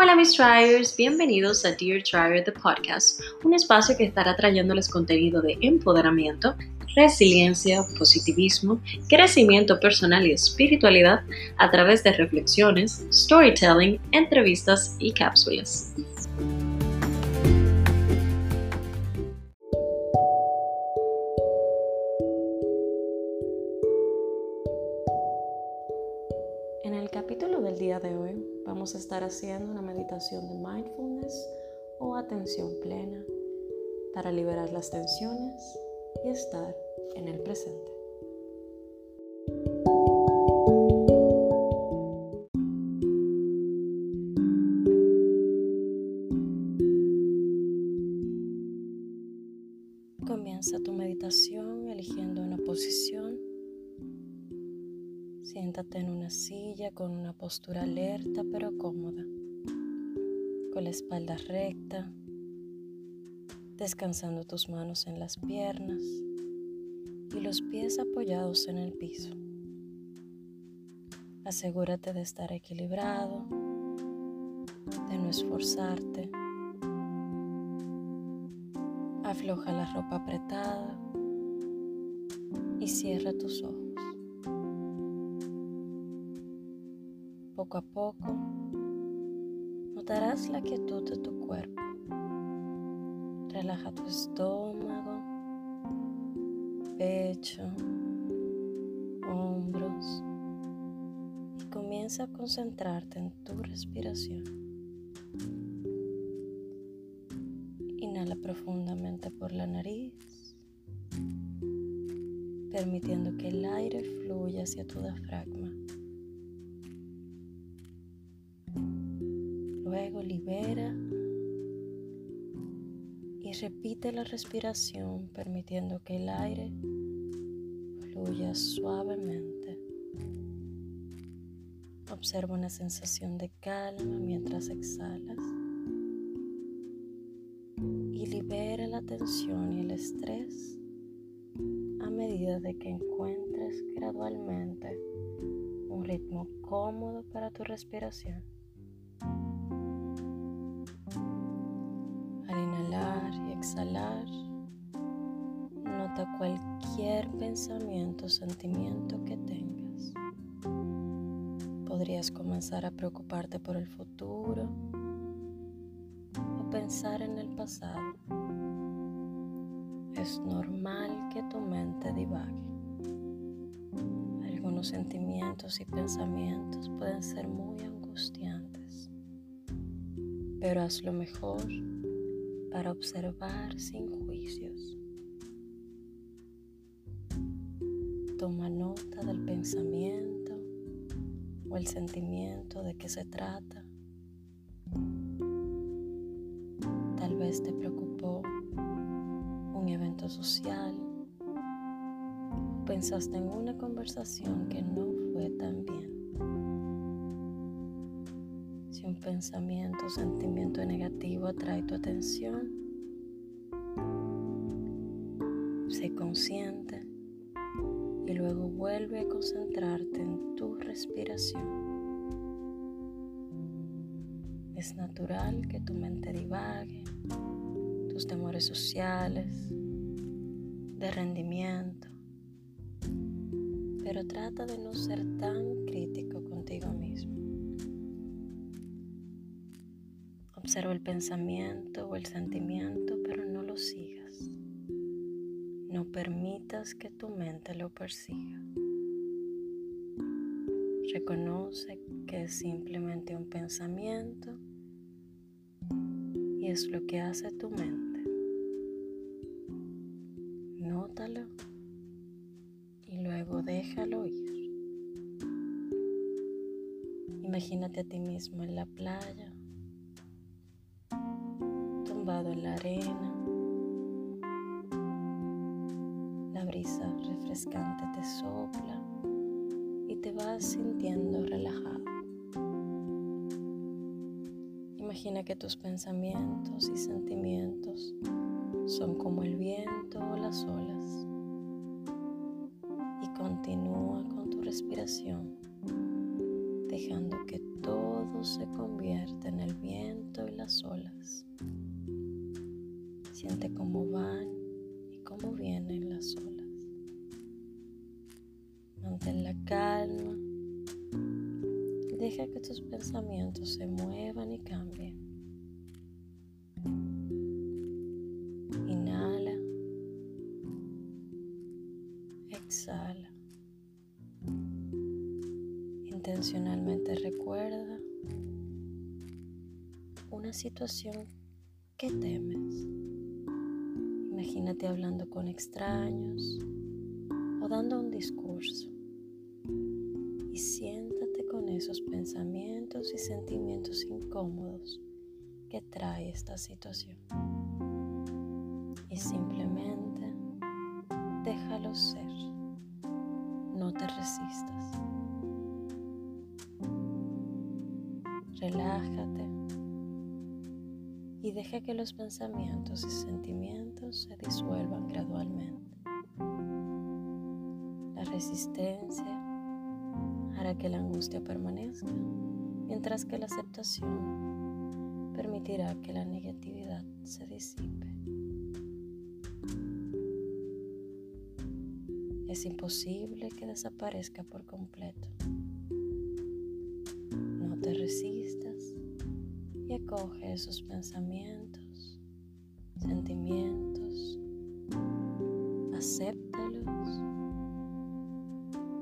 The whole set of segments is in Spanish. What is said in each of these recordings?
Hola mis Triers, bienvenidos a Dear Trier The Podcast, un espacio que estará trayéndoles contenido de empoderamiento, resiliencia, positivismo, crecimiento personal y espiritualidad a través de reflexiones, storytelling, entrevistas y cápsulas. En el capítulo del día de hoy vamos a estar haciendo una meditación de mindfulness o atención plena para liberar las tensiones y estar en el presente. Comienza tu meditación eligiendo una posición. Siéntate en una silla con una postura alerta pero cómoda, con la espalda recta, descansando tus manos en las piernas y los pies apoyados en el piso. Asegúrate de estar equilibrado, de no esforzarte. Afloja la ropa apretada y cierra tus ojos. Poco a poco notarás la quietud de tu cuerpo. Relaja tu estómago, pecho, hombros y comienza a concentrarte en tu respiración. Inhala profundamente por la nariz, permitiendo que el aire fluya hacia tu diafragma. Libera y repite la respiración permitiendo que el aire fluya suavemente. Observa una sensación de calma mientras exhalas y libera la tensión y el estrés a medida de que encuentres gradualmente un ritmo cómodo para tu respiración. Exhalar, nota cualquier pensamiento o sentimiento que tengas. Podrías comenzar a preocuparte por el futuro o pensar en el pasado. Es normal que tu mente divague. Algunos sentimientos y pensamientos pueden ser muy angustiantes, pero haz lo mejor para observar sin juicios. Toma nota del pensamiento o el sentimiento de qué se trata. Tal vez te preocupó un evento social pensaste en una conversación que no pensamiento sentimiento negativo atrae tu atención, sé consciente y luego vuelve a concentrarte en tu respiración. Es natural que tu mente divague, tus temores sociales, de rendimiento, pero trata de no ser tan crítico contigo mismo. Observa el pensamiento o el sentimiento, pero no lo sigas. No permitas que tu mente lo persiga. Reconoce que es simplemente un pensamiento y es lo que hace tu mente. Nótalo y luego déjalo ir. Imagínate a ti mismo en la playa en la arena. La brisa refrescante te sopla y te vas sintiendo relajado. Imagina que tus pensamientos y sentimientos son como el viento o las olas y continúa con tu respiración, dejando que todo se convierta en el viento y las olas. Siente cómo van y cómo vienen las olas. Mantén la calma. Deja que tus pensamientos se muevan y cambien. Inhala. Exhala. Intencionalmente recuerda una situación que temes. Imagínate hablando con extraños o dando un discurso y siéntate con esos pensamientos y sentimientos incómodos que trae esta situación. Y simplemente déjalo ser. No te resistas. Relájate y deja que los pensamientos y sentimientos se disuelvan gradualmente. La resistencia hará que la angustia permanezca, mientras que la aceptación permitirá que la negatividad se disipe. Es imposible que desaparezca por completo. No te resistas y acoge esos pensamientos, sentimientos, acéptalos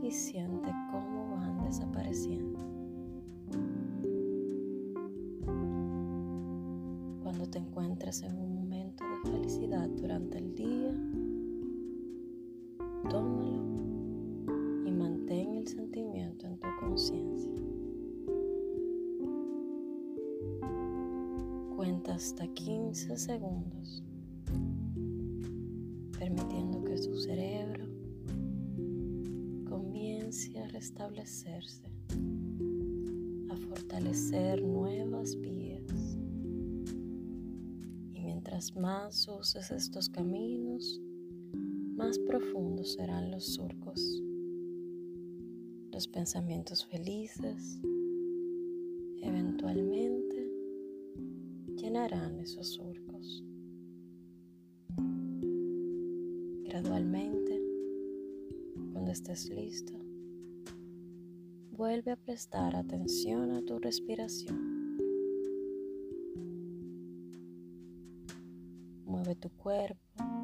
y siente cómo van desapareciendo. Cuando te encuentres en un momento de felicidad durante el día, hasta 15 segundos, permitiendo que su cerebro comience a restablecerse, a fortalecer nuevas vías. Y mientras más uses estos caminos, más profundos serán los surcos, los pensamientos felices, eventualmente llenarán esos surcos. Gradualmente, cuando estés listo, vuelve a prestar atención a tu respiración. Mueve tu cuerpo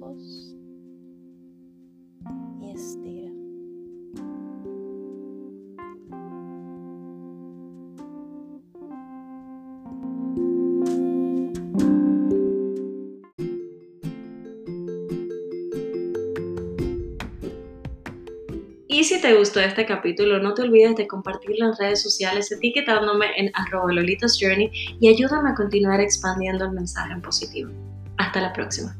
ojos y estira. Y si te gustó este capítulo, no te olvides de compartirlo en redes sociales etiquetándome en arroba y ayúdame a continuar expandiendo el mensaje en positivo. Hasta la próxima.